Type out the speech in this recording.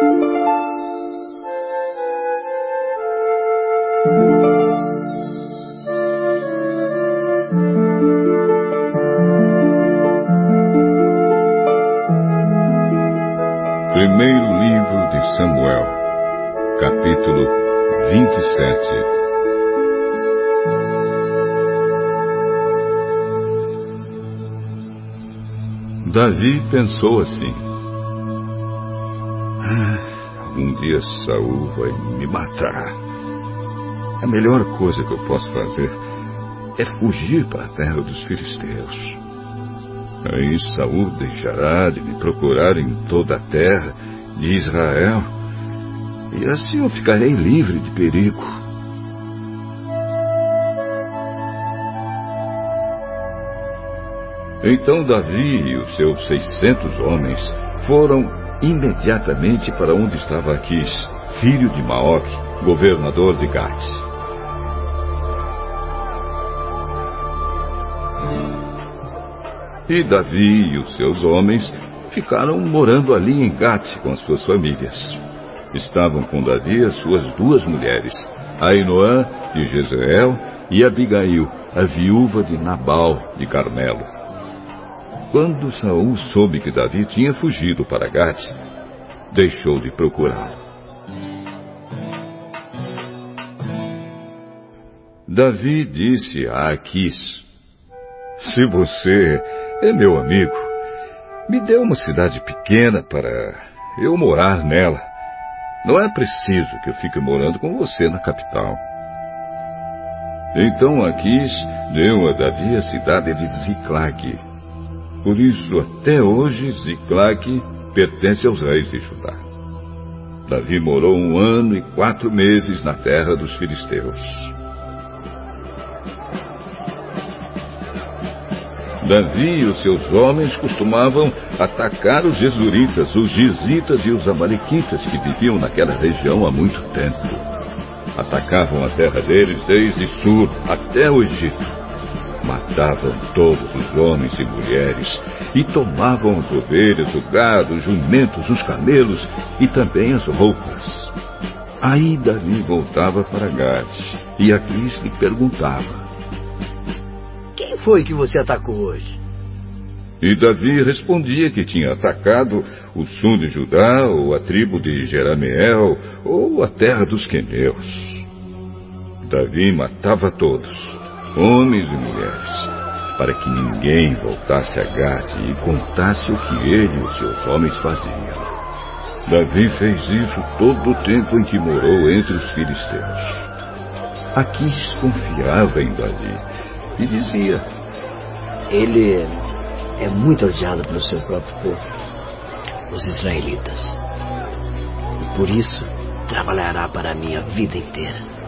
Primeiro livro de Samuel, capítulo 27. Davi pensou assim: Um dia Saul vai me matar. A melhor coisa que eu posso fazer é fugir para a terra dos filisteus. Aí Saul deixará de me procurar em toda a terra de Israel, e assim eu ficarei livre de perigo. Então Davi e os seus seiscentos homens foram imediatamente para onde estava Aquis, filho de Maoque, governador de Gate. E Davi e os seus homens ficaram morando ali em Gate com as suas famílias. Estavam com Davi as suas duas mulheres, Ainoã de Jezreel e Abigail, a viúva de Nabal de Carmelo. Quando Saul soube que Davi tinha fugido para Gate, deixou de procurá-lo. Davi disse a Aquis: Se você é meu amigo. Me dê uma cidade pequena para eu morar nela. Não é preciso que eu fique morando com você na capital. Então Aquis deu a Davi a cidade de Ziclag. Por isso, até hoje, Ziclag pertence aos reis de Judá. Davi morou um ano e quatro meses na terra dos filisteus. Davi e os seus homens costumavam atacar os Jesuritas, os Gizitas e os Amalequitas que viviam naquela região há muito tempo. Atacavam a terra deles desde Sur até o Egito. Matavam todos os homens e mulheres e tomavam as ovelhas, o gado, os jumentos, os camelos e também as roupas. Aí Davi voltava para Gade e Aquis lhe perguntava: foi que você atacou hoje? E Davi respondia que tinha atacado o sul de Judá, ou a tribo de Jerameel, ou a terra dos queneus. Davi matava todos, homens e mulheres, para que ninguém voltasse a Gade e contasse o que ele e os seus homens faziam. Davi fez isso todo o tempo em que morou entre os filisteus. Aquis confiava em Davi e dizia: Ele é muito odiado pelo seu próprio povo, os israelitas. E por isso trabalhará para a vida inteira.